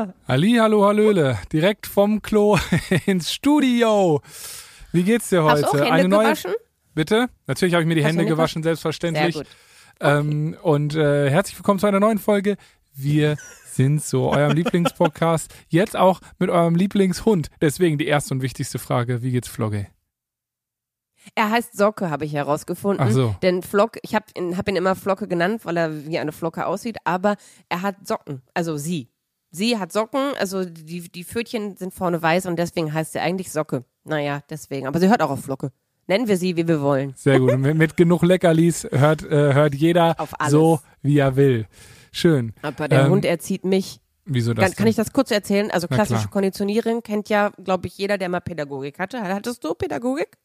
Ja. Ali, hallo, hallöle. Direkt vom Klo ins Studio. Wie geht's dir heute? Hast du auch Hände Eine neue. gewaschen? Bitte? Natürlich habe ich mir die Hast Hände gewaschen, selbstverständlich. Sehr gut. Ähm, und äh, herzlich willkommen zu einer neuen Folge. Wir sind so, eurem Lieblingspodcast. Jetzt auch mit eurem Lieblingshund. Deswegen die erste und wichtigste Frage: Wie geht's Flogge? Er heißt Socke, habe ich herausgefunden. Ach so. Denn Flock, ich habe ihn, hab ihn immer Flocke genannt, weil er wie eine Flocke aussieht, aber er hat Socken, also sie. Sie hat Socken, also die, die Pfötchen sind vorne weiß und deswegen heißt sie eigentlich Socke. Naja, deswegen. Aber sie hört auch auf Flocke. Nennen wir sie, wie wir wollen. Sehr gut. mit, mit genug Leckerlis hört, äh, hört jeder Auf alles. so, wie er will. Schön. Aber der Ähm, Hund erzieht mich. Wieso das? Kann, kann ich das kurz erzählen? Also klassische. Konditionierung kennt ja, glaube ich, jeder, der mal Pädagogik hatte. Hattest du Pädagogik?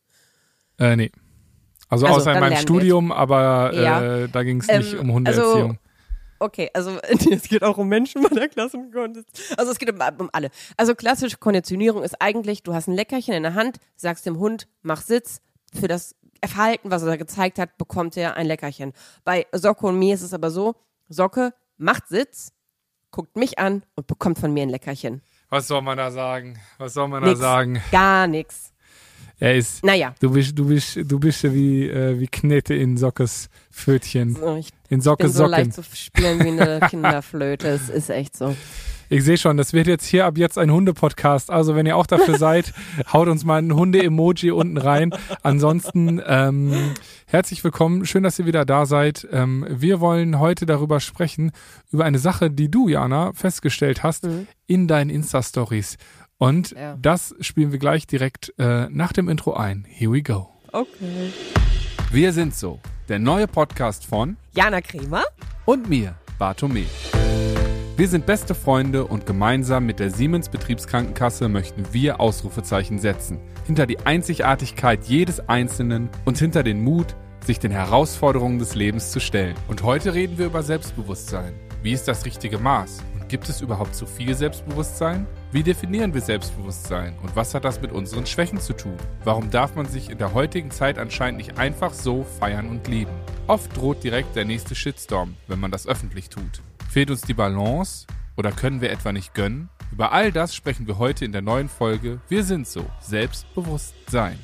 Äh, nee. Also, Also, außer in meinem Studium, aber Ja. äh, da ging es nicht Ähm, um Hundeerziehung. also- Okay, also es geht auch um Menschen bei der Klassenkondition. Also es geht um, um alle. Also klassische Konditionierung ist eigentlich, du hast ein Leckerchen in der Hand, sagst dem Hund, mach Sitz. Für das Verhalten, was er da gezeigt hat, bekommt er ein Leckerchen. Bei Socke und mir ist es aber so, Socke macht Sitz, guckt mich an und bekommt von mir ein Leckerchen. Was soll man da sagen? Was soll man da Nix. sagen? Gar nix. Er ist. Naja, Du bist, du bist, du bist ja wie, äh, wie Knete in Sockes Pfötchen. so, ich In bin Sockes so Socken. leicht zu spielen wie eine Kinderflöte. Es ist echt so. Ich sehe schon, das wird jetzt hier ab jetzt ein Hunde-Podcast. Also wenn ihr auch dafür seid, haut uns mal ein Hunde-Emoji unten rein. Ansonsten ähm, herzlich willkommen. Schön, dass ihr wieder da seid. Ähm, wir wollen heute darüber sprechen, über eine Sache, die du, Jana, festgestellt hast Mhm. in deinen Insta-Stories. Und Ja. das spielen wir gleich direkt äh, nach dem Intro ein. Here we go. Okay. Wir sind so, der neue Podcast von Jana Kremer? und mir, Bartome. Wir sind beste Freunde und gemeinsam mit der Siemens Betriebskrankenkasse möchten wir Ausrufezeichen setzen. Hinter die Einzigartigkeit jedes Einzelnen und hinter den Mut, sich den Herausforderungen des Lebens zu stellen. Und heute reden wir über Selbstbewusstsein. Wie ist das richtige Maß? Und gibt es überhaupt zu viel Selbstbewusstsein? Wie definieren wir Selbstbewusstsein? Und was hat das mit unseren Schwächen zu tun? Warum darf man sich in der heutigen Zeit anscheinend nicht einfach so feiern und lieben? Oft droht direkt der nächste Shitstorm, wenn man das öffentlich tut. Fehlt uns die Balance? Oder können wir etwa nicht gönnen? Über all das sprechen wir heute in der neuen Folge Wir sind so, Selbstbewusstsein.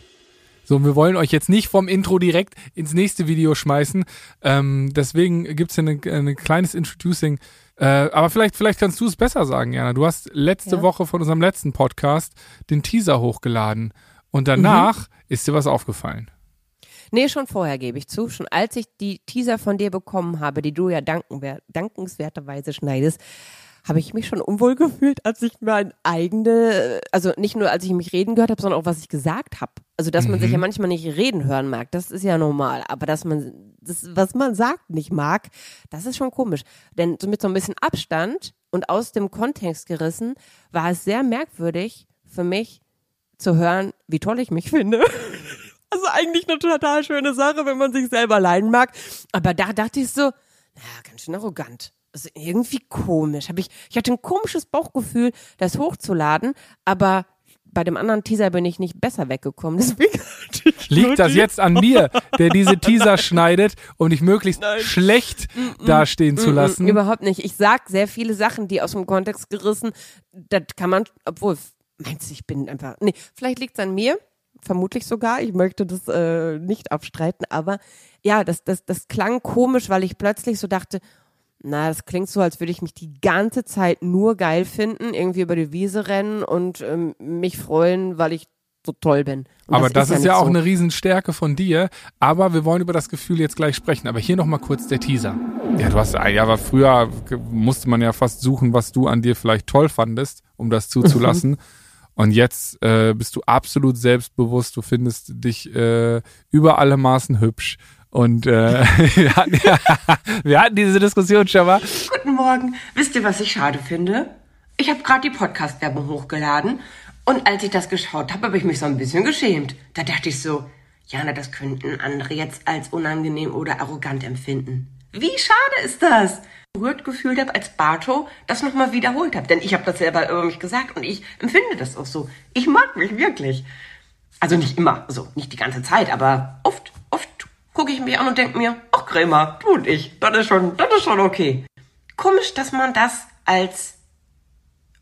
So, wir wollen euch jetzt nicht vom Intro direkt ins nächste Video schmeißen. Ähm, deswegen gibt's hier ein eine kleines Introducing. Äh, aber vielleicht, vielleicht kannst du es besser sagen, Jana. Du hast letzte Ja. Woche von unserem letzten Podcast den Teaser hochgeladen. Und danach ist dir was aufgefallen. Nee, schon vorher gebe ich zu. Schon als ich die Teaser von dir bekommen habe, die du ja dankenswerterweise schneidest, habe ich mich schon unwohl gefühlt, als ich mein eigene, also nicht nur als ich mich reden gehört habe, sondern auch was ich gesagt habe. Also dass man sich ja manchmal nicht reden hören mag, das ist ja normal. Aber dass man das, was man sagt, nicht mag, das ist schon komisch. Denn so mit so ein bisschen Abstand und aus dem Kontext gerissen, war es sehr merkwürdig für mich zu hören, wie toll ich mich finde. Also eigentlich eine total schöne Sache, wenn man sich selber leiden mag. Aber da dachte ich so, naja, ganz schön arrogant. Also irgendwie komisch. Hab ich, ich hatte ein komisches Bauchgefühl, das hochzuladen, aber bei dem anderen Teaser bin ich nicht besser weggekommen. Deswegen Liegt das jetzt an mir, der diese Teaser schneidet, um dich möglichst Nein. schlecht dastehen zu Mm, lassen? Überhaupt nicht. Ich sag sehr viele Sachen, die aus dem Kontext gerissen, das kann man, obwohl, meinst du, ich bin einfach, nee, vielleicht liegt's an mir, vermutlich sogar, ich möchte das äh, nicht abstreiten, aber ja, das, das, das klang komisch, weil ich plötzlich so dachte, na, das klingt so, als würde ich mich die ganze Zeit nur geil finden, irgendwie über die Wiese rennen und ähm, mich freuen, weil ich so toll bin. Und Aber das, ist, nicht ja auch so. eine Riesenstärke von dir. Aber wir wollen über das Gefühl jetzt gleich sprechen. Aber hier nochmal kurz der Teaser. Ja, du hast, ja, aber früher musste man ja fast suchen, was du an dir vielleicht toll fandest, um das zuzulassen. Und jetzt äh, bist du absolut selbstbewusst. Du findest dich äh, über alle Maßen hübsch. Und äh, wir, hatten, ja, wir hatten diese Diskussion schon mal. Guten Morgen. Wisst ihr, was ich schade finde? Ich habe gerade die Podcast-Werbung hochgeladen und als ich das geschaut habe, habe ich mich so ein bisschen geschämt. Da dachte ich so, Jana, das könnten andere jetzt als unangenehm oder arrogant empfinden. Wie schade ist das? Berührt gefühlt habe, als Barto das nochmal wiederholt habe. Denn ich habe das selber über mich gesagt und ich empfinde das auch so. Ich mag mich wirklich. Also nicht immer, also nicht die ganze Zeit, aber oft gucke ich mich an und denke mir, ach Krämer, du und ich, das ist schon, das ist schon okay. Komisch, dass man das als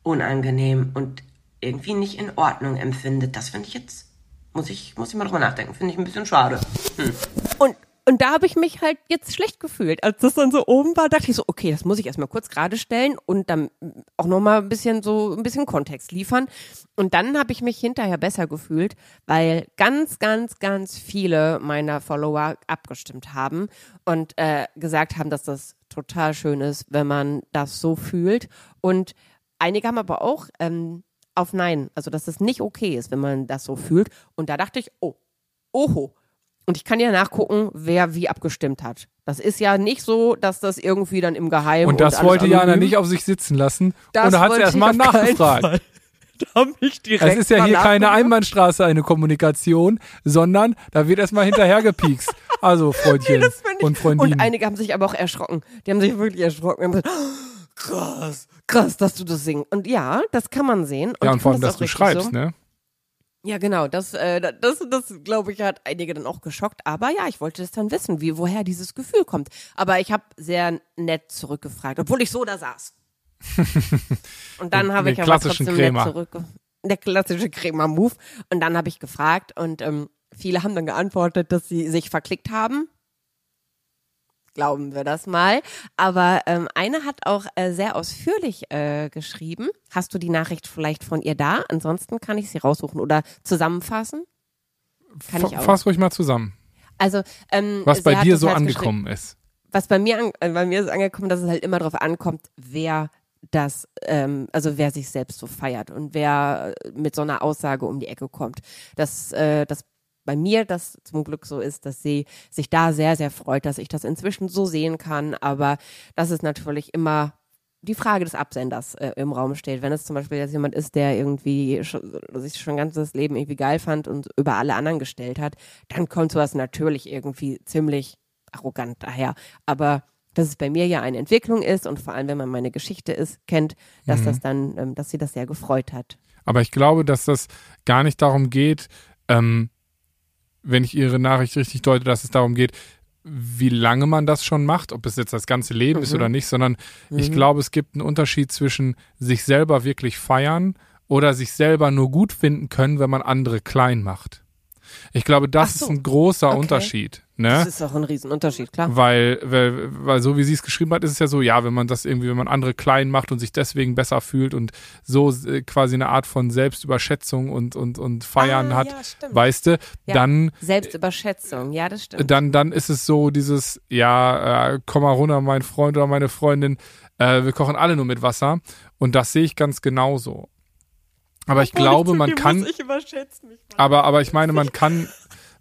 unangenehm und irgendwie nicht in Ordnung empfindet. Das finde ich jetzt, muss ich, muss ich mal drüber nachdenken, finde ich ein bisschen schade. Hm. Und und da habe ich mich halt jetzt schlecht gefühlt. Als das dann so oben war, dachte ich so, okay, das muss ich erstmal kurz gerade stellen und dann auch nochmal ein bisschen so ein bisschen Kontext liefern. Und dann habe ich mich hinterher besser gefühlt, weil ganz, ganz, ganz viele meiner Follower abgestimmt haben und äh, gesagt haben, dass das total schön ist, wenn man das so fühlt. Und einige haben aber auch ähm, auf Nein, also dass es nicht okay ist, wenn man das so fühlt. Und da dachte ich, oh, oho, und ich kann ja nachgucken, wer wie abgestimmt hat. Das ist ja nicht so, dass das irgendwie dann im Geheimen. Und das und wollte Jana nicht auf sich sitzen lassen. Das und da hat sie erstmal nachgefragt. Da ich direkt es ist ja hier keine Einbahnstraße, eine Kommunikation, sondern da wird erstmal hinterher gepiekst. Also, Freundchen nee, und Freundinnen. Und einige haben sich aber auch erschrocken. Die haben sich wirklich erschrocken. Haben gesagt, krass, krass, dass du das singst. Und ja, das kann man sehen. Und ja, und vor allem, dass du schreibst, so. ne? Ja, genau, das, äh, das, das glaube ich, hat einige dann auch geschockt. Aber ja, ich wollte das dann wissen, wie, woher dieses Gefühl kommt. Aber ich habe sehr nett zurückgefragt, obwohl ich so da saß. Und dann habe ich aber trotzdem Crema. nett zurück. Der klassische Crema-Move. Und dann habe ich gefragt und ähm, viele haben dann geantwortet, dass sie sich verklickt haben glauben wir das mal. Aber ähm, eine hat auch äh, sehr ausführlich äh, geschrieben. Hast du die Nachricht vielleicht von ihr da? Ansonsten kann ich sie raussuchen oder zusammenfassen. Kann ich auch. Fass ruhig mal zusammen. Also ähm, was bei dir so angekommen ist. Was bei mir an, äh, bei mir ist angekommen, dass es halt immer darauf ankommt, wer das, ähm, also wer sich selbst so feiert und wer mit so einer Aussage um die Ecke kommt. Das, äh, das bei mir das zum Glück so ist, dass sie sich da sehr, sehr freut, dass ich das inzwischen so sehen kann. Aber das ist natürlich immer die Frage des Absenders äh, im Raum steht. Wenn es zum Beispiel jetzt jemand ist, der irgendwie schon, sich schon ganzes Leben irgendwie geil fand und über alle anderen gestellt hat, dann kommt sowas natürlich irgendwie ziemlich arrogant daher. Aber dass es bei mir ja eine Entwicklung ist und vor allem, wenn man meine Geschichte ist, kennt, dass mhm. das dann, ähm, dass sie das sehr gefreut hat. Aber ich glaube, dass das gar nicht darum geht, ähm, wenn ich Ihre Nachricht richtig deute, dass es darum geht, wie lange man das schon macht, ob es jetzt das ganze Leben mhm. ist oder nicht, sondern mhm. ich glaube, es gibt einen Unterschied zwischen sich selber wirklich feiern oder sich selber nur gut finden können, wenn man andere klein macht. Ich glaube, das so. ist ein großer okay. Unterschied. Ne? Das ist auch ein Riesenunterschied, klar. Weil, weil, weil so wie sie es geschrieben hat, ist es ja so, ja, wenn man das irgendwie, wenn man andere klein macht und sich deswegen besser fühlt und so äh, quasi eine Art von Selbstüberschätzung und, und, und Feiern ah, hat, ja, weißt du, ja. dann. Selbstüberschätzung, ja, das stimmt. Dann, dann ist es so dieses, ja, äh, komm mal runter, mein Freund oder meine Freundin, äh, wir kochen alle nur mit Wasser. Und das sehe ich ganz genauso. Aber ich glaube, man kann. Ich aber, aber ich meine, man kann,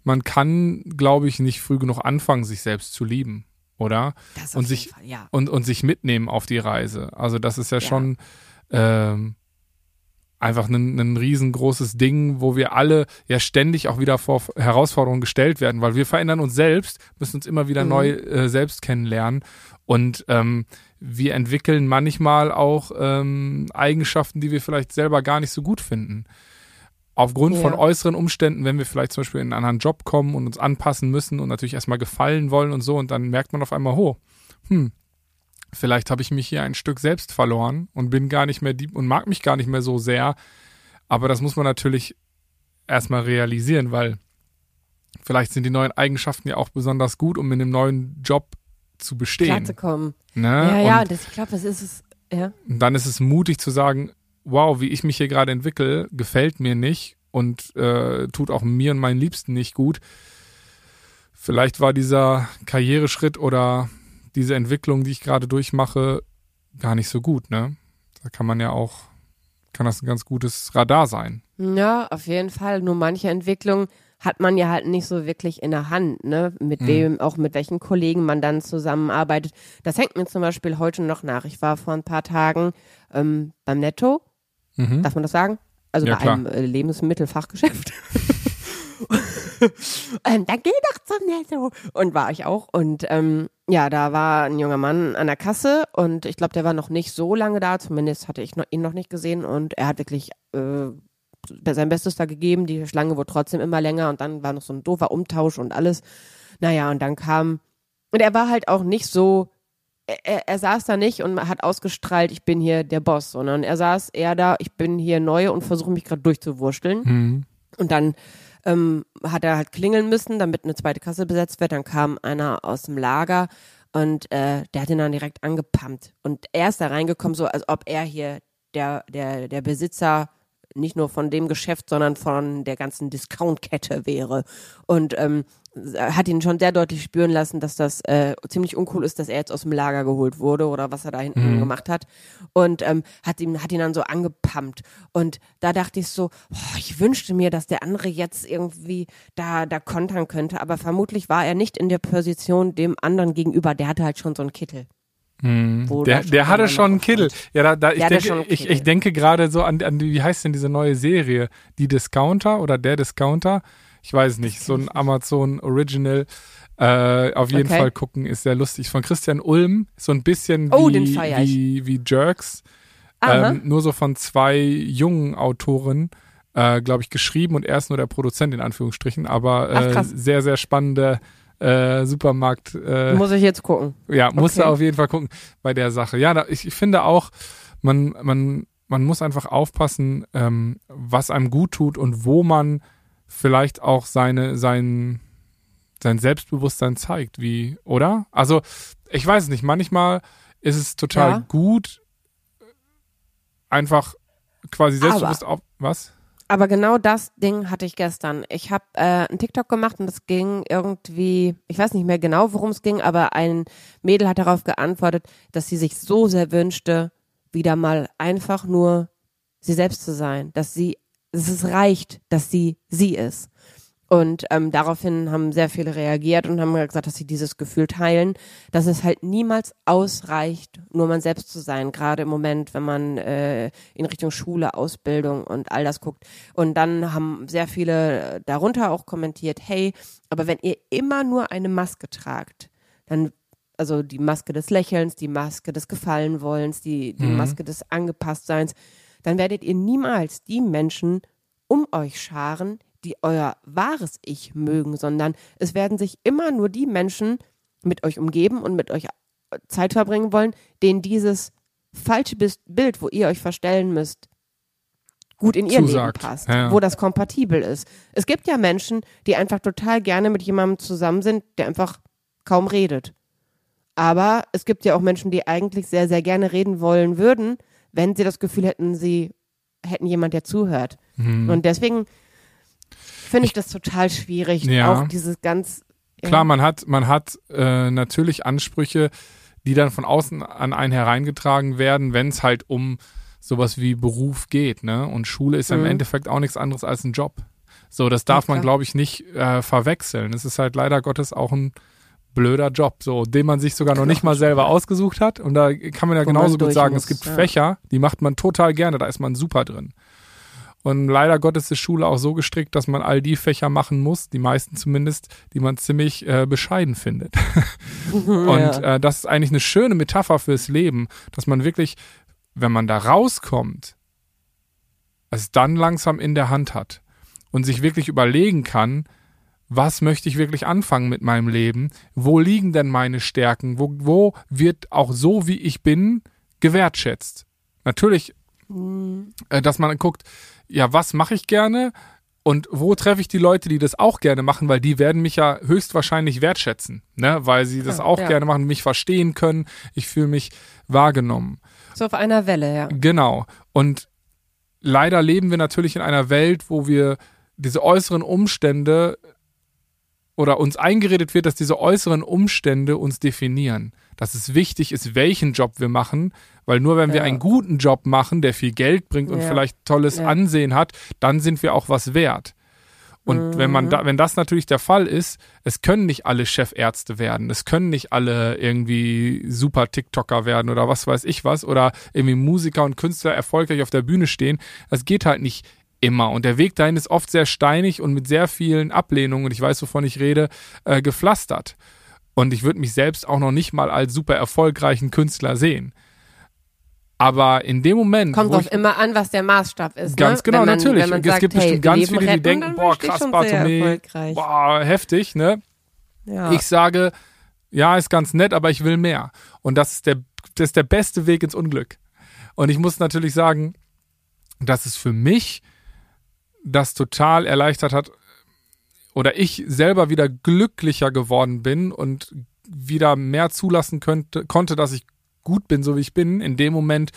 man kann, glaube ich, nicht früh genug anfangen, sich selbst zu lieben, oder? und sich Fall, ja. und und sich mitnehmen auf die Reise. Also das ist ja, ja. schon ähm, einfach ein, ein riesengroßes Ding, wo wir alle ja ständig auch wieder vor Herausforderungen gestellt werden, weil wir verändern uns selbst, müssen uns immer wieder mhm. neu äh, selbst kennenlernen und ähm, wir entwickeln manchmal auch ähm, Eigenschaften, die wir vielleicht selber gar nicht so gut finden. Aufgrund ja. von äußeren Umständen, wenn wir vielleicht zum Beispiel in einen anderen Job kommen und uns anpassen müssen und natürlich erstmal gefallen wollen und so, und dann merkt man auf einmal, ho, hm, vielleicht habe ich mich hier ein Stück selbst verloren und bin gar nicht mehr die und mag mich gar nicht mehr so sehr. Aber das muss man natürlich erstmal realisieren, weil vielleicht sind die neuen Eigenschaften ja auch besonders gut, um in einem neuen Job zu bestehen. Klarzukommen. Ne? Ja, ja, das, ich glaube, das ist es. Ja. Und dann ist es mutig zu sagen, wow, wie ich mich hier gerade entwickle, gefällt mir nicht und äh, tut auch mir und meinen Liebsten nicht gut. Vielleicht war dieser Karriereschritt oder diese Entwicklung, die ich gerade durchmache, gar nicht so gut, ne? Da kann man ja auch, kann das ein ganz gutes Radar sein. Ja, auf jeden Fall. Nur manche Entwicklungen hat man ja halt nicht so wirklich in der Hand, ne? Mit mhm. wem, auch mit welchen Kollegen man dann zusammenarbeitet. Das hängt mir zum Beispiel heute noch nach. Ich war vor ein paar Tagen ähm, beim Netto. Mhm. Darf man das sagen? Also ja, bei klar. einem äh, Lebensmittelfachgeschäft. ähm, dann geh doch zum Netto. Und war ich auch. Und ähm, ja, da war ein junger Mann an der Kasse und ich glaube, der war noch nicht so lange da. Zumindest hatte ich noch, ihn noch nicht gesehen. Und er hat wirklich äh, sein Bestes da gegeben. Die Schlange wurde trotzdem immer länger und dann war noch so ein doofer Umtausch und alles. Naja, und dann kam, und er war halt auch nicht so er, er saß da nicht und hat ausgestrahlt, ich bin hier der Boss, sondern er saß eher da, ich bin hier neu und versuche mich gerade durchzuwurschteln. Mhm. Und dann ähm, hat er halt klingeln müssen, damit eine zweite Kasse besetzt wird. Dann kam einer aus dem Lager und äh, der hat ihn dann direkt angepumpt. Und er ist da reingekommen, so als ob er hier der, der, der Besitzer nicht nur von dem Geschäft, sondern von der ganzen Discount-Kette wäre. Und ähm, hat ihn schon sehr deutlich spüren lassen, dass das äh, ziemlich uncool ist, dass er jetzt aus dem Lager geholt wurde oder was er da hinten Mhm. gemacht hat. Und ähm, hat, ihn, hat ihn dann so angepumpt. Und da dachte ich so, boah, ich wünschte mir, dass der andere jetzt irgendwie da, da kontern könnte. Aber vermutlich war er nicht in der Position dem anderen gegenüber. Der hatte halt schon so einen Kittel. Mhm. Der, der hatte schon einen Kittel. Ja, da, da, ich, Der denke, ich, ich denke gerade so an, an, die- wie heißt denn diese neue Serie? Die Discounter oder der Discounter? Ich weiß nicht. So ein Amazon Original. Äh, auf jeden Okay. Fall gucken, ist sehr lustig. Von Christian Ulm. So ein bisschen Oh, wie, wie, wie Jerks. Ähm, nur so von zwei jungen Autoren, äh, glaube ich, geschrieben und er ist nur der Produzent in Anführungsstrichen, aber Ach, äh, krass. sehr, sehr spannende äh, Supermarkt. Äh, Muss ich jetzt gucken. ja, musst du Okay. auf jeden Fall gucken bei der Sache. Ja, da, ich, ich finde auch, man, man, man muss einfach aufpassen, ähm, was einem gut tut und wo man vielleicht auch seine, sein, sein Selbstbewusstsein zeigt, wie, oder? Also, ich weiß es nicht, manchmal ist es total Ja. gut, einfach quasi selbstbewusst auf, was? Aber genau das Ding hatte ich gestern. Ich habe äh, einen TikTok gemacht und das ging irgendwie, ich weiß nicht mehr genau, worum es ging, aber ein Mädel hat darauf geantwortet, dass sie sich so sehr wünschte, wieder mal einfach nur sie selbst zu sein, dass sie, es reicht, dass sie sie ist. Und ähm, daraufhin haben sehr viele reagiert und haben gesagt, dass sie dieses Gefühl teilen, dass es halt niemals ausreicht, nur man selbst zu sein. Gerade im Moment, wenn man äh, in Richtung Schule, Ausbildung und all das guckt. Und dann haben sehr viele darunter auch kommentiert, hey, aber wenn ihr immer nur eine Maske tragt, dann also die Maske des Lächelns, die Maske des Gefallenwollens, die, die Maske des Angepasstseins, dann werdet ihr niemals die Menschen um euch scharen, die euer wahres Ich mögen, sondern es werden sich immer nur die Menschen mit euch umgeben und mit euch Zeit verbringen wollen, denen dieses falsche Bild, wo ihr euch verstellen müsst, gut in ihr Zusagt. Leben passt, ja. wo das kompatibel ist. Es gibt ja Menschen, die einfach total gerne mit jemandem zusammen sind, der einfach kaum redet. Aber es gibt ja auch Menschen, die eigentlich sehr, sehr gerne reden wollen würden, wenn sie das Gefühl hätten, sie hätten jemand, der zuhört. Mhm. Und deswegen finde ich das total schwierig. Ja. Auch dieses ganz. Klar, man hat, man hat äh, natürlich Ansprüche, die dann von außen an einen hereingetragen werden, wenn es halt um sowas wie Beruf geht, ne? Und Schule ist ja im Mhm. Endeffekt auch nichts anderes als ein Job. So, das darf Ja, man, glaube ich, nicht äh, verwechseln. Es ist halt leider Gottes auch ein blöder Job, so, den man sich sogar noch nicht mal selber ausgesucht hat. Und da kann man ja Wo man genauso gut durch sagen, muss, es gibt ja. Fächer, die macht man total gerne, da ist man super drin. Und leider Gottes ist Schule auch so gestrickt, dass man all die Fächer machen muss, die meisten zumindest, die man ziemlich äh, bescheiden findet. Und äh, das ist eigentlich eine schöne Metapher fürs Leben, dass man wirklich, wenn man da rauskommt, es dann langsam in der Hand hat und sich wirklich überlegen kann, was möchte ich wirklich anfangen mit meinem Leben? Wo liegen denn meine Stärken? Wo, wo wird auch so, wie ich bin, gewertschätzt? Natürlich, äh, dass man guckt, ja, was mache ich gerne? Und wo treffe ich die Leute, die das auch gerne machen, weil die werden mich ja höchstwahrscheinlich wertschätzen, ne? weil sie das auch ja. gerne machen, mich verstehen können. Ich fühle mich wahrgenommen. So auf einer Welle, ja. Genau. Und leider leben wir natürlich in einer Welt, wo wir diese äußeren Umstände oder uns eingeredet wird, dass diese äußeren Umstände uns definieren. Dass es wichtig ist, welchen Job wir machen, weil nur wenn wir Ja. einen guten Job machen, der viel Geld bringt und Ja. vielleicht tolles Ja. Ansehen hat, dann sind wir auch was wert. Und wenn Mhm. man da, wenn das natürlich der Fall ist, es können nicht alle Chefärzte werden, es können nicht alle irgendwie super TikToker werden oder was weiß ich was oder irgendwie Musiker und Künstler erfolgreich auf der Bühne stehen. Das geht halt nicht immer. Und der Weg dahin ist oft sehr steinig und mit sehr vielen Ablehnungen, und ich weiß, wovon ich rede, äh, gepflastert. Und ich würde mich selbst auch noch nicht mal als super erfolgreichen Künstler sehen. Aber in dem Moment, Kommt doch immer an, was der Maßstab ist. Ganz ne? genau, man, natürlich. Es sagt, gibt hey, bestimmt ganz viele, die retten, denken, boah, krass, schon sehr Bartome, erfolgreich. boah, heftig, ne? Ja. Ich sage, Ja, ist ganz nett, aber ich will mehr. Und das ist der, das ist der beste Weg ins Unglück. Und ich muss natürlich sagen, dass es für mich das total erleichtert hat oder ich selber wieder glücklicher geworden bin und wieder mehr zulassen könnte, konnte, dass ich gut bin, so wie ich bin, in dem Moment,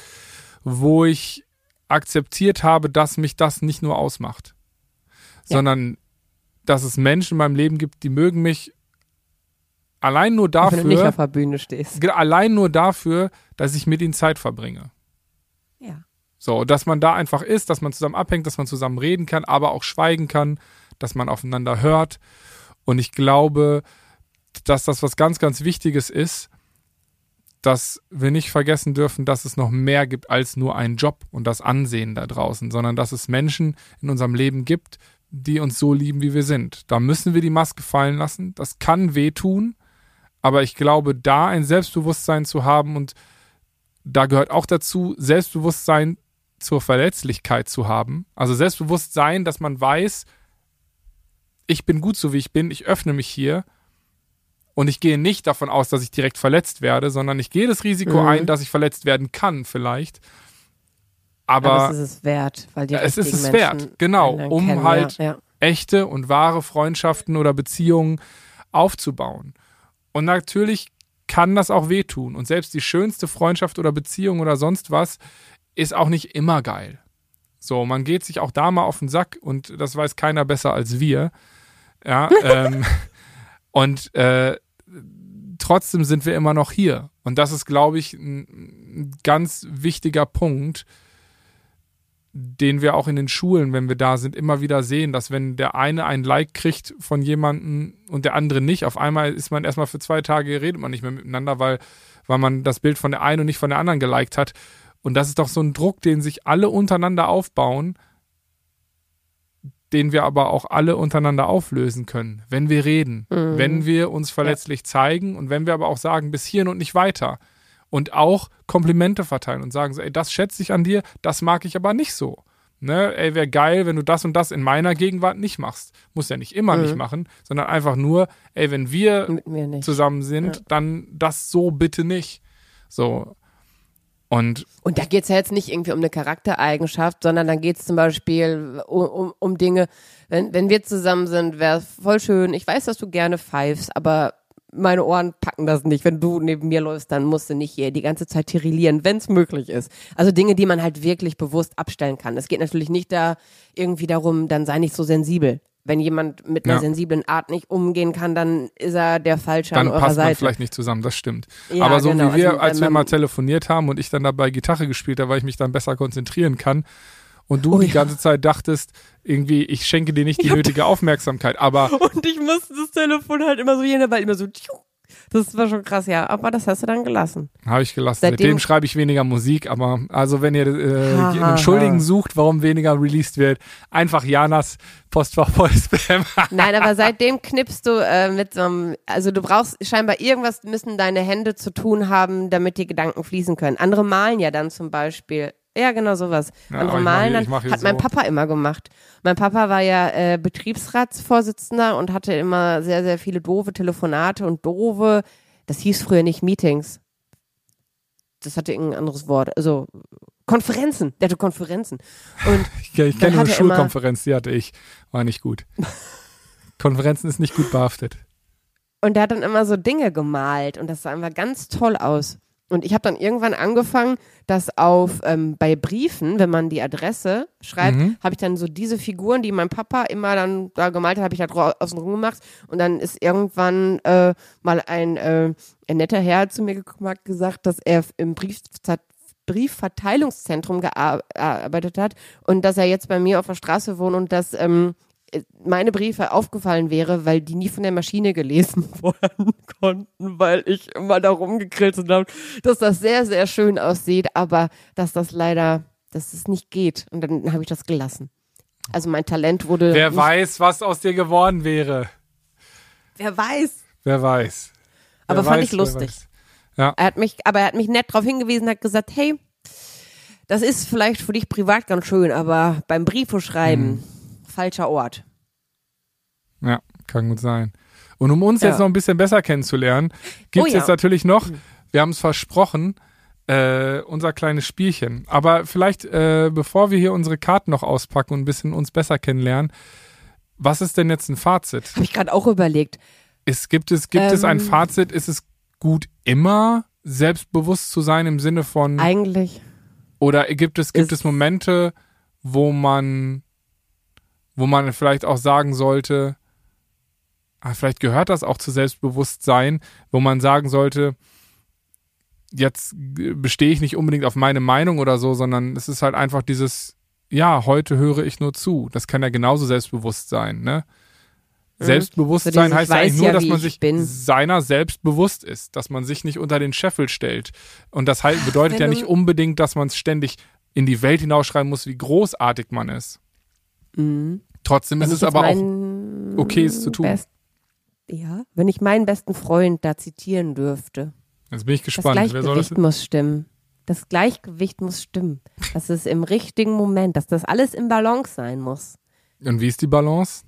wo ich akzeptiert habe, dass mich das nicht nur ausmacht, ja. sondern dass es Menschen in meinem Leben gibt, die mögen mich allein nur dafür, wenn du nicht auf der Bühne stehst. Allein nur dafür, dass ich mit ihnen Zeit verbringe. So, dass man da einfach ist, dass man zusammen abhängt, dass man zusammen reden kann, aber auch schweigen kann, dass man aufeinander hört. Und ich glaube, dass das was ganz, ganz Wichtiges ist, dass wir nicht vergessen dürfen, dass es noch mehr gibt als nur einen Job und das Ansehen da draußen, sondern dass es Menschen in unserem Leben gibt, die uns so lieben, wie wir sind. Da müssen wir die Maske fallen lassen. Das kann wehtun, aber ich glaube, da ein Selbstbewusstsein zu haben und da gehört auch dazu, Selbstbewusstsein zur Verletzlichkeit zu haben. Also Selbstbewusstsein, dass man weiß, ich bin gut so wie ich bin, ich öffne mich hier und ich gehe nicht davon aus, dass ich direkt verletzt werde, sondern ich gehe das Risiko mhm. ein, dass ich verletzt werden kann vielleicht. Aber, Aber es ist es wert, weil die es ist es Menschen wert, genau, um kennen, halt ja, ja. echte und wahre Freundschaften oder Beziehungen aufzubauen. Und natürlich kann das auch wehtun. Und selbst die schönste Freundschaft oder Beziehung oder sonst was ist auch nicht immer geil. So, man geht sich auch da mal auf den Sack und das weiß keiner besser als wir. Ja, ähm, und äh, trotzdem sind wir immer noch hier. Und das ist, glaube ich, ein ganz wichtiger Punkt, den wir auch in den Schulen, wenn wir da sind, immer wieder sehen, dass wenn der eine ein Like kriegt von jemandem und der andere nicht, auf einmal ist man erstmal für zwei Tage, redet man nicht mehr miteinander, weil, weil man das Bild von der einen und nicht von der anderen geliked hat. Und das ist doch so ein Druck, den sich alle untereinander aufbauen, den wir aber auch alle untereinander auflösen können, wenn wir reden, mhm. wenn wir uns verletzlich ja. zeigen und wenn wir aber auch sagen, bis hierhin und nicht weiter. Und auch Komplimente verteilen und sagen so, ey, das schätze ich an dir, das mag ich aber nicht so. Ne, ey, wäre geil, wenn du das und das in meiner Gegenwart nicht machst. Muss ja nicht immer mhm. nicht machen, sondern einfach nur, ey, wenn wir zusammen sind, ja. dann das so bitte nicht. So. Und, und da geht es ja jetzt nicht irgendwie um eine Charaktereigenschaft, sondern dann geht es zum Beispiel um, um, um Dinge, wenn, wenn wir zusammen sind, wäre voll schön. Ich weiß, dass du gerne pfeifst, aber meine Ohren packen das nicht. Wenn du neben mir läufst, dann musst du nicht hier die ganze Zeit tirillieren, wenn es möglich ist. Also Dinge, die man halt wirklich bewusst abstellen kann. Es geht natürlich nicht da irgendwie darum, dann sei nicht so sensibel wenn jemand mit einer ja. sensiblen Art nicht umgehen kann, dann ist er der Falsche dann an eurer Seite. Passt man vielleicht nicht zusammen, das stimmt. Ja, Aber so genau. wie wir, also, als wir mal telefoniert haben und ich dann dabei Gitarre gespielt habe, weil ich mich dann besser konzentrieren kann und du oh, die ja. ganze Zeit dachtest, irgendwie, ich schenke dir nicht die nötige Aufmerksamkeit, aber... Und ich musste das Telefon halt immer so jene, weil immer so... Tschuh, das war schon krass, ja. Aber das hast du dann gelassen. Habe ich gelassen. Seitdem, Seitdem schreibe ich weniger Musik, aber also wenn ihr äh, einen Schuldigen sucht, warum weniger released wird, einfach Janas Postfach voll Spam. Nein, aber seitdem knippst du äh, mit so einem, also du brauchst scheinbar irgendwas müssen deine Hände zu tun haben, damit die Gedanken fließen können. Andere malen ja dann zum Beispiel ja, genau sowas. Ja, Andere Malen hier, hat so. mein Papa immer gemacht. Mein Papa war ja äh, Betriebsratsvorsitzender und hatte immer sehr, sehr viele doofe Telefonate und doofe, das hieß früher nicht Meetings. Das hatte irgendein anderes Wort. Also Konferenzen. Der hatte Konferenzen. Und ich, ich kenne eine Schulkonferenz, die hatte ich. War nicht gut. Konferenzen ist nicht gut behaftet. Und der hat dann immer so Dinge gemalt und das sah einfach ganz toll aus. Und ich habe dann irgendwann angefangen, dass auf ähm, bei Briefen, wenn man die Adresse schreibt, mhm. habe ich dann so diese Figuren, die mein Papa immer dann da gemalt hat, habe ich da außen rum gemacht. Und dann ist irgendwann äh, mal ein, äh, ein netter Herr zu mir gekommen, hat gesagt, dass er im Brief Briefverteilungszentrum gearbeitet hat und dass er jetzt bei mir auf der Straße wohnt und dass ähm, meine Briefe aufgefallen wäre, weil die nie von der Maschine gelesen werden konnten, weil ich immer da rumgekritzelt habe, dass das sehr, sehr schön aussieht, aber dass das leider, dass es nicht geht. Und dann habe ich das gelassen. Also mein Talent wurde. Wer weiß, was aus dir geworden wäre. Wer weiß. Wer weiß. Wer aber weiß, fand ich lustig. Ja. Er hat mich, aber er hat mich nett darauf hingewiesen, hat gesagt, hey, das ist vielleicht für dich privat ganz schön, aber beim Briefe schreiben, hm falscher Ort. Ja, kann gut sein. Und um uns Ja. jetzt noch ein bisschen besser kennenzulernen, gibt es Oh ja. jetzt natürlich noch, wir haben es versprochen, äh, unser kleines Spielchen. Aber vielleicht, äh, bevor wir hier unsere Karten noch auspacken und ein bisschen uns besser kennenlernen, was ist denn jetzt ein Fazit? Habe ich gerade auch überlegt. Ist, gibt es, gibt es ein Ähm. Fazit? Ist es gut, immer selbstbewusst zu sein im Sinne von, Eigentlich. oder gibt es, gibt es Momente, wo man, wo man vielleicht auch sagen sollte, ah, vielleicht gehört das auch zu Selbstbewusstsein, wo man sagen sollte, jetzt bestehe ich nicht unbedingt auf meine Meinung oder so, sondern es ist halt einfach dieses, ja, heute höre ich nur zu. Das kann ja genauso selbstbewusst sein, ne? Selbstbewusstsein So heißt weiß eigentlich nur, ja, dass man ich sich bin. seiner selbst bewusst ist, dass man sich nicht unter den Scheffel stellt. Und das halt bedeutet wenn ja nicht unbedingt, dass man es ständig in die Welt hinausschreiben muss, wie großartig man ist. Mhm. Trotzdem Wenn ist es aber auch okay, es zu tun. Best ja, wenn ich meinen besten Freund da zitieren dürfte. Jetzt bin ich Das gespannt. Wer soll das? Gleichgewicht muss stimmen. Das Gleichgewicht muss stimmen. Das ist im richtigen Moment, dass das alles im Balance sein muss. Und wie ist die Balance?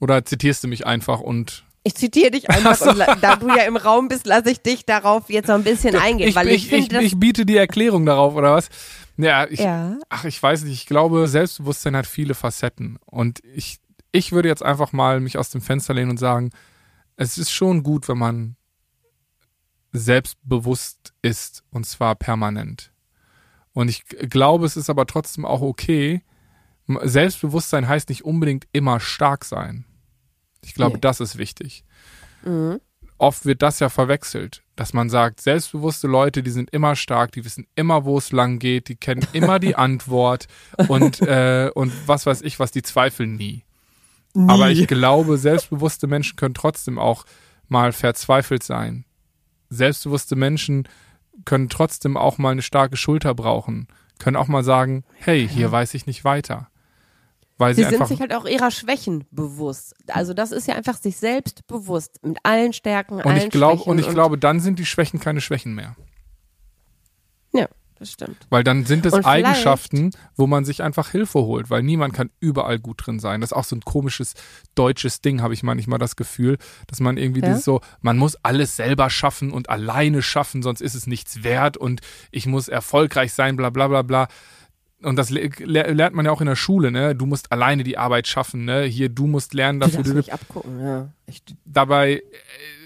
Oder zitierst du mich einfach und Ich zitiere dich einfach und la- da du ja im Raum bist, lasse ich dich darauf jetzt noch ein bisschen eingehen, ich, weil ich, ich, finde, ich, das ich biete die Erklärung darauf, oder was? Ja, ich, ja, ach, ich weiß nicht. Ich glaube, Selbstbewusstsein hat viele Facetten. Und ich, ich würde jetzt einfach mal mich aus dem Fenster lehnen und sagen, es ist schon gut, wenn man selbstbewusst ist und zwar permanent. Und ich glaube, es ist aber trotzdem auch okay. Selbstbewusstsein heißt nicht unbedingt immer stark sein. Ich glaube, Nee. das ist wichtig. mhm. Oft wird das ja verwechselt, dass man sagt, selbstbewusste Leute, die sind immer stark, die wissen immer, wo es lang geht, die kennen immer die Antwort und, äh, und was weiß ich was, die zweifeln nie. Aber ich glaube, selbstbewusste Menschen können trotzdem auch mal verzweifelt sein. Selbstbewusste Menschen können trotzdem auch mal eine starke Schulter brauchen, können auch mal sagen, hey, hier weiß ich nicht weiter. Weil sie, Sie sind sich halt auch ihrer Schwächen bewusst. Also das ist ja einfach sich selbst bewusst mit allen Stärken, und allen ich glaube Schwächen und ich glaube, dann sind die Schwächen keine Schwächen mehr. ja, das stimmt. Weil dann sind es Und Eigenschaften, wo man sich einfach Hilfe holt, weil niemand kann überall gut drin sein. Das ist auch so ein komisches deutsches Ding, habe ich manchmal das Gefühl, dass man irgendwie Ja? dieses so, man muss alles selber schaffen und alleine schaffen, sonst ist es nichts wert und ich muss erfolgreich sein, bla bla bla bla. Und das le le lernt man ja auch in der Schule, ne? Du musst alleine die Arbeit schaffen, ne? Hier, du musst lernen Du dafür. darfst Du, nicht abgucken, ja. Echt. dabei äh,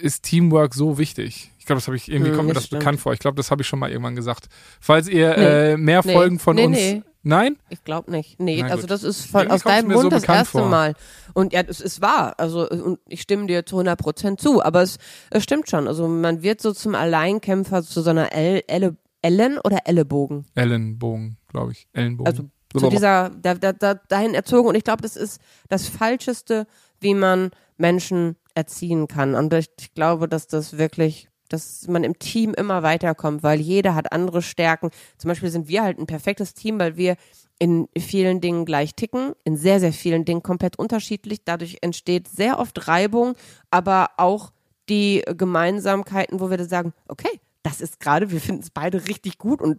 ist Teamwork so wichtig. Ich glaube, das habe ich irgendwie Hm, kommt mir das stimmt. bekannt vor. Ich glaube, das habe ich schon mal irgendwann gesagt. Falls ihr Nee. äh, mehr Nee. Folgen von Nee, uns, nee. nein? Ich glaube nicht. Nee, Na also das ist von, aus deinem mir so Mund das erste vor. Mal. Und ja, es ist wahr. Also und ich stimme dir zu 100 Prozent zu. Aber es, es stimmt schon. Also man wird so zum Alleinkämpfer, zu so einer Elle, Elle, Ellen oder Ellenbogen. Ellenbogen, glaube ich. Ellenbogen. Also zu dieser, da, da, da, dahin erzogen. Und ich glaube, das ist das Falscheste, wie man Menschen erziehen kann. Und ich, ich glaube, dass das wirklich, dass man im Team immer weiterkommt, weil jeder hat andere Stärken. Zum Beispiel sind wir halt ein perfektes Team, weil wir in vielen Dingen gleich ticken, in sehr, sehr vielen Dingen komplett unterschiedlich. Dadurch entsteht sehr oft Reibung, aber auch die Gemeinsamkeiten, wo wir dann sagen, okay, das ist gerade, wir finden es beide richtig gut und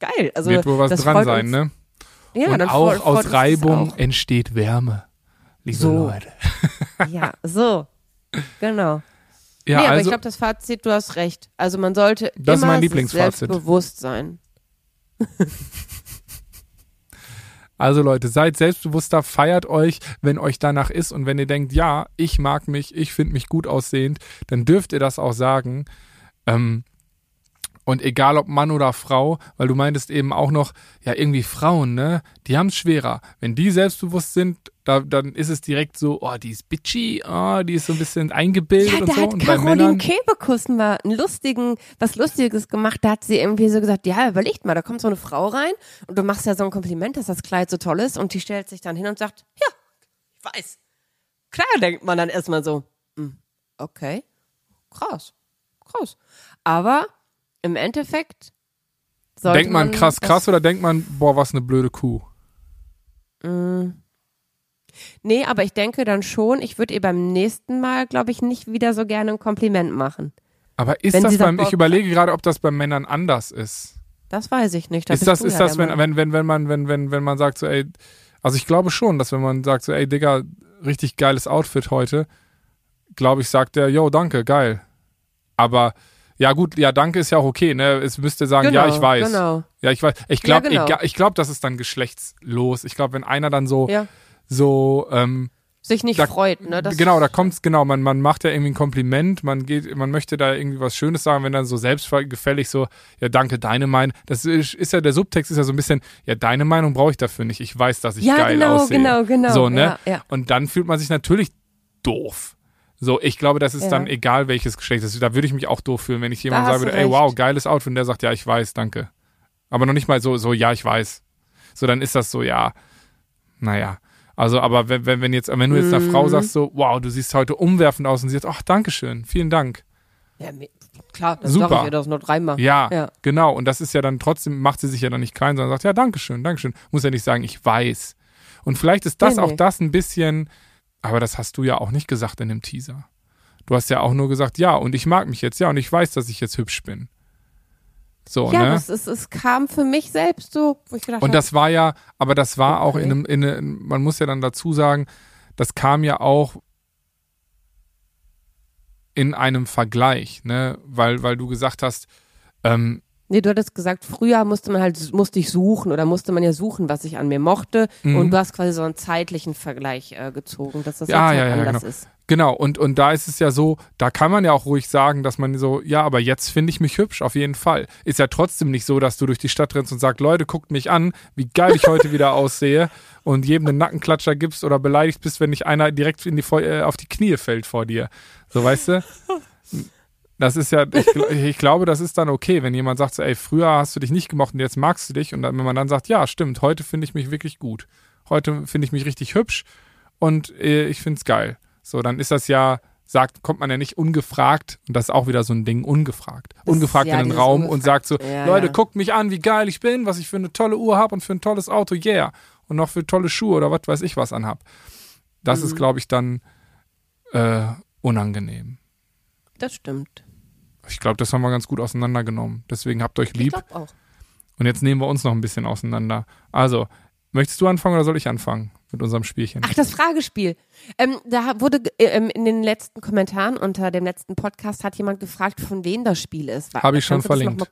geil. Also Wird wohl was dran sein, uns, ne? Ja, und auch freut- aus Reibung auch. entsteht Wärme. Liebe So. Leute. Ja, so. Genau. Ja, nee, aber ich also, glaube, das Fazit, du hast recht. Also man sollte Das ist immer Lieblingsfazit. selbstbewusst sein. also Leute, seid selbstbewusster, feiert euch, wenn euch danach ist und wenn ihr denkt, ja, ich mag mich, ich finde mich gut aussehend, dann dürft ihr das auch sagen. Ähm, und egal ob Mann oder Frau, weil du meintest eben auch noch, ja, irgendwie Frauen, ne, die haben es schwerer. Wenn die selbstbewusst sind, da, dann ist es direkt so, oh, die ist bitchy, oh, die ist so ein bisschen eingebildet Ja, und da so. hat Und bei Caroline Männern, Kebekus mal einen lustigen, was Lustiges gemacht. Da hat sie irgendwie so gesagt, ja, überlegt mal, da kommt so eine Frau rein und du machst ja so ein Kompliment, dass das Kleid so toll ist und die stellt sich dann hin und sagt, ja, ich weiß. Klar, denkt man dann erstmal so, hm, okay, krass, krass. Aber im Endeffekt sollte denkt man krass, das krass oder denkt man, boah, was eine blöde Kuh? Nee, aber ich denke dann schon, ich würde ihr beim nächsten Mal, glaube ich, nicht wieder so gerne ein Kompliment machen. Aber ist Wenn das sie sagt, beim, ich überlege gerade, ob das bei Männern anders ist. Das weiß ich nicht. Da ist das, ist ja das, der wenn, wenn, wenn, wenn man, wenn, wenn, wenn man sagt so, ey, also ich glaube schon, dass wenn man sagt so, ey, Digga, richtig geiles Outfit heute, glaube ich, sagt er, yo, danke, geil. Aber ja gut, ja, danke ist ja auch okay, ne? Es müsste sagen, Genau, ja, ich weiß. genau. Ja, ich weiß. Ich glaube, Ja, genau. ich glaube, das ist dann geschlechtslos. Ich glaube, wenn einer dann so, Ja. so, ähm, Sich nicht Da- freut, ne? Das genau, da kommt's, genau, man, man macht ja irgendwie ein Kompliment, man geht, man möchte da irgendwie was Schönes sagen, wenn dann so selbstgefällig so, ja, danke, deine Meinung, das ist, ist ja, der Subtext ist ja so ein bisschen, ja, deine Meinung brauche ich dafür nicht, ich weiß, dass ich Ja, geil genau, aussehe. genau, genau, So, ne? ja, ja. Und dann fühlt man sich natürlich doof. So, ich glaube, das ist Ja. dann egal, welches Geschlecht es ist. Da würde ich mich auch doof fühlen, wenn ich jemand Da sagen hast würde, du ey, wow, geiles Outfit, und der sagt, ja, ich weiß, danke. Aber noch nicht mal so, so, ja, ich weiß. So, dann ist das so, ja, naja. Also, aber wenn, wenn, wenn jetzt, wenn du jetzt einer Mhm. Frau sagst, so, wow, du siehst heute umwerfend aus und sie sagt, ach, Dankeschön, vielen Dank. Ja, klar, das Super. sag ich ihr das nur dreimal. Ja, Ja. genau. Und das ist ja dann trotzdem, macht sie sich ja dann nicht klein, sondern sagt, ja, Dankeschön, Dankeschön. Muss ja nicht sagen, ich weiß. Und vielleicht ist das Nee, auch nee. das ein bisschen, aber das hast du ja auch nicht gesagt in dem Teaser. Du hast ja auch nur gesagt, ja, und ich mag mich jetzt, ja, und ich weiß, dass ich jetzt hübsch bin. So, Ja, ne? das ist, es kam für mich selbst so, wo ich gedacht Und habe, das war ja, aber das war auch Okay. in einem, in einem, man muss ja dann dazu sagen, das kam ja auch in einem Vergleich, ne? Weil, weil du gesagt hast, ähm, nee, du hattest gesagt, früher musste man halt, musste ich suchen oder musste man ja suchen, was ich an mir mochte. Mhm. Und du hast quasi so einen zeitlichen Vergleich äh, gezogen, dass das Ja, jetzt halt ja, anders genau. ist. Genau, und, und da ist es ja so, da kann man ja auch ruhig sagen, dass man so, ja, aber jetzt finde ich mich hübsch, auf jeden Fall. Ist ja trotzdem nicht so, dass du durch die Stadt rennst und sagst, Leute, guckt mich an, wie geil ich heute wieder aussehe und jedem einen Nackenklatscher gibst oder beleidigt bist, wenn nicht einer direkt in die, äh, auf die Knie fällt vor dir. So, weißt du? Das ist ja, ich, ich glaube, das ist dann okay, wenn jemand sagt, so, ey, früher hast du dich nicht gemocht und jetzt magst du dich. Und dann, wenn man dann sagt, ja, stimmt, heute finde ich mich wirklich gut. Heute finde ich mich richtig hübsch und äh, ich finde es geil. So, dann ist das ja, sagt, kommt man ja nicht ungefragt, und das ist auch wieder so ein Ding, ungefragt. Das ungefragt ist ja in den Raum und ungefragt. sagt so, Ja, Leute, ja. guckt mich an, wie geil ich bin, was ich für eine tolle Uhr habe und für ein tolles Auto, yeah. Und noch für tolle Schuhe oder was weiß ich was anhab. Das Mhm. ist, glaube ich, dann äh, unangenehm. Das stimmt. Ich glaube, das haben wir ganz gut auseinandergenommen. Deswegen habt euch Ich lieb. glaube auch. Und jetzt nehmen wir uns noch ein bisschen auseinander. Also, möchtest du anfangen oder soll ich anfangen mit unserem Spielchen? Ach, das Fragespiel. Ähm, da wurde äh, ähm, in den letzten Kommentaren unter dem letzten Podcast hat jemand gefragt, von wem das Spiel ist. Habe ich schon verlinkt.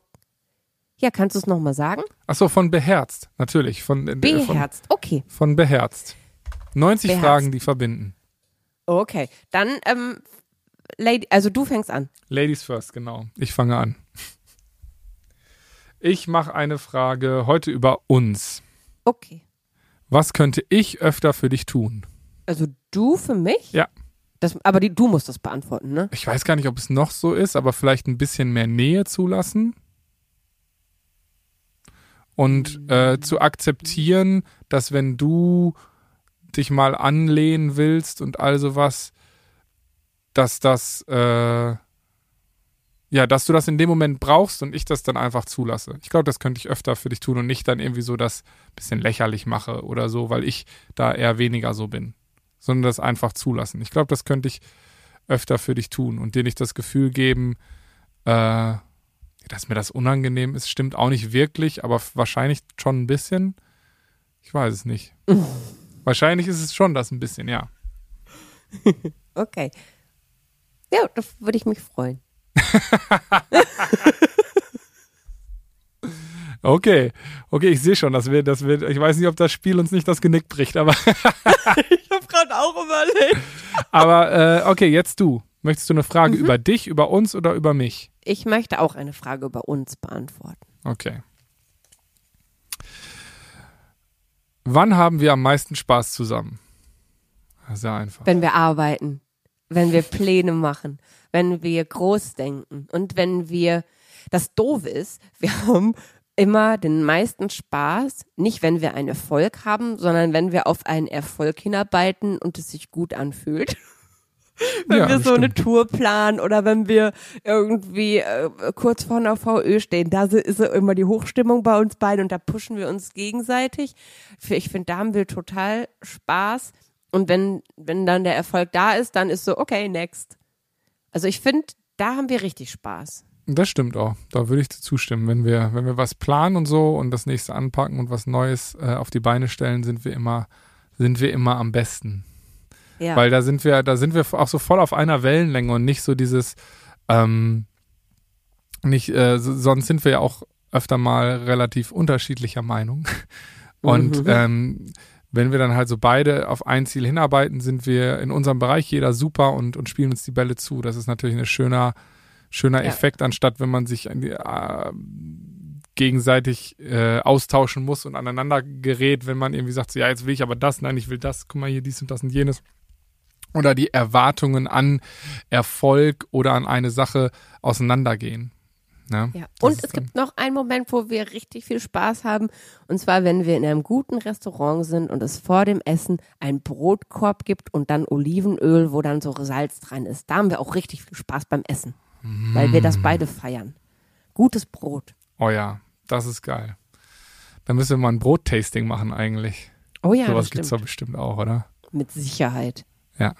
Ja, kannst du es nochmal sagen? Ach so, von beherzt, natürlich. Von, äh, von, Beherzt. Okay. von beherzt. 90 Beherzt. Fragen, die verbinden. Okay. Dann, ähm, Lady, also du fängst an. Ladies first, genau. Ich fange an. Ich mache eine Frage heute über uns. Okay. Was könnte ich öfter für dich tun? Also du für mich? Ja. Das, aber die, du musst das beantworten, ne? Ich weiß gar nicht, ob es noch so ist, aber vielleicht ein bisschen mehr Nähe zulassen. Und äh, zu akzeptieren, dass wenn du dich mal anlehnen willst und all sowas, dass das, äh, ja, dass du das in dem Moment brauchst und ich das dann einfach zulasse. Ich glaube, das könnte ich öfter für dich tun und nicht dann irgendwie so das bisschen lächerlich mache oder so, weil ich da eher weniger so bin, sondern das einfach zulassen. Ich glaube, das könnte ich öfter für dich tun und dir nicht das Gefühl geben, äh, dass mir das unangenehm ist, stimmt auch nicht wirklich, aber wahrscheinlich schon ein bisschen. Ich weiß es nicht. wahrscheinlich ist es schon das ein bisschen, ja. Okay. Ja, da würde ich mich freuen. Okay, okay, ich sehe schon, dass wir, dass wir, ich weiß nicht, ob das Spiel uns nicht das Genick bricht, aber, Ich habe gerade auch überlegt. aber äh, okay, jetzt du. Möchtest du eine Frage Mhm. über dich, über uns oder über mich? Ich möchte auch eine Frage über uns beantworten. Okay. Wann haben wir am meisten Spaß zusammen? Sehr einfach. Wenn wir arbeiten, wenn wir Pläne machen, wenn wir groß denken und wenn wir, das doof ist, wir haben immer den meisten Spaß, nicht wenn wir einen Erfolg haben, sondern wenn wir auf einen Erfolg hinarbeiten und es sich gut anfühlt. wenn Ja, wir so eine. Tour planen oder wenn wir irgendwie äh, kurz vor einer VÖ stehen, da ist immer die Hochstimmung bei uns beiden und da pushen wir uns gegenseitig. Ich finde, da haben wir total Spaß. Und wenn, wenn dann der Erfolg da ist, dann ist so, okay, next. Also ich finde, da haben wir richtig Spaß. Das stimmt auch. Da würde ich dir zustimmen. Wenn wir, wenn wir was planen und so und das nächste anpacken und was Neues äh, auf die Beine stellen, sind wir immer, sind wir immer am besten. Ja. Weil da sind wir, da sind wir auch so voll auf einer Wellenlänge und nicht so dieses, ähm, nicht, äh, so, sonst sind wir ja auch öfter mal relativ unterschiedlicher Meinung. Und Mhm. ähm, wenn wir dann halt so beide auf ein Ziel hinarbeiten, sind wir in unserem Bereich jeder super und, und spielen uns die Bälle zu. Das ist natürlich ein schöner, schöner Ja. Effekt, anstatt wenn man sich an die, äh, gegenseitig äh, austauschen muss und aneinander gerät, wenn man irgendwie sagt, so, ja, jetzt will ich aber das, nein, ich will das, guck mal hier dies und das und jenes. Oder die Erwartungen an Erfolg oder an eine Sache auseinandergehen. Ne? Ja. Und es dann- gibt noch einen Moment, wo wir richtig viel Spaß haben. Und zwar, wenn wir in einem guten Restaurant sind und es vor dem Essen einen Brotkorb gibt und dann Olivenöl, wo dann so Salz dran ist. Da haben wir auch richtig viel Spaß beim Essen. Weil wir Mm. das beide feiern. Gutes Brot. Oh ja, das ist geil. Da müssen wir mal ein Brottasting machen eigentlich. Oh ja, Sowas das gibt's stimmt. doch bestimmt auch, oder? Mit Sicherheit. Ja.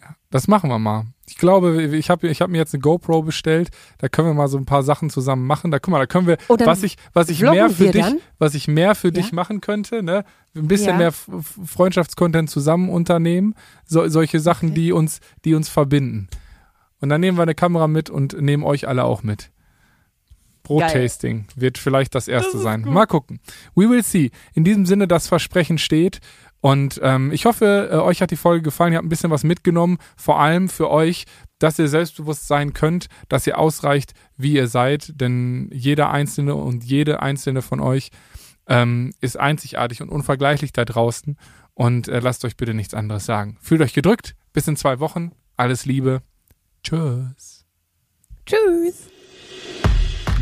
ja. Das machen wir mal. Ich glaube, ich habe ich hab mir jetzt eine GoPro bestellt. Da können wir mal so ein paar Sachen zusammen machen. Da guck mal, da können wir, Oh, dann was ich, was ich mehr für dich, dann? was ich mehr für Ja? dich machen könnte, ne? Ein bisschen Ja. mehr Freundschaftscontent zusammen unternehmen. So, solche Sachen, Okay. die uns, die uns verbinden. Und dann nehmen wir eine Kamera mit und nehmen euch alle auch mit. Brottasting wird vielleicht das erste sein. Mal gucken. We will see. In diesem Sinne, das Versprechen steht. Und ähm, ich hoffe, äh, euch hat die Folge gefallen. Ihr habt ein bisschen was mitgenommen. Vor allem für euch, dass ihr selbstbewusst sein könnt, dass ihr ausreicht, wie ihr seid. Denn jeder Einzelne und jede Einzelne von euch ähm, ist einzigartig und unvergleichlich da draußen. Und äh, lasst euch bitte nichts anderes sagen. Fühlt euch gedrückt. Bis in zwei Wochen. Alles Liebe. Tschüss. Tschüss.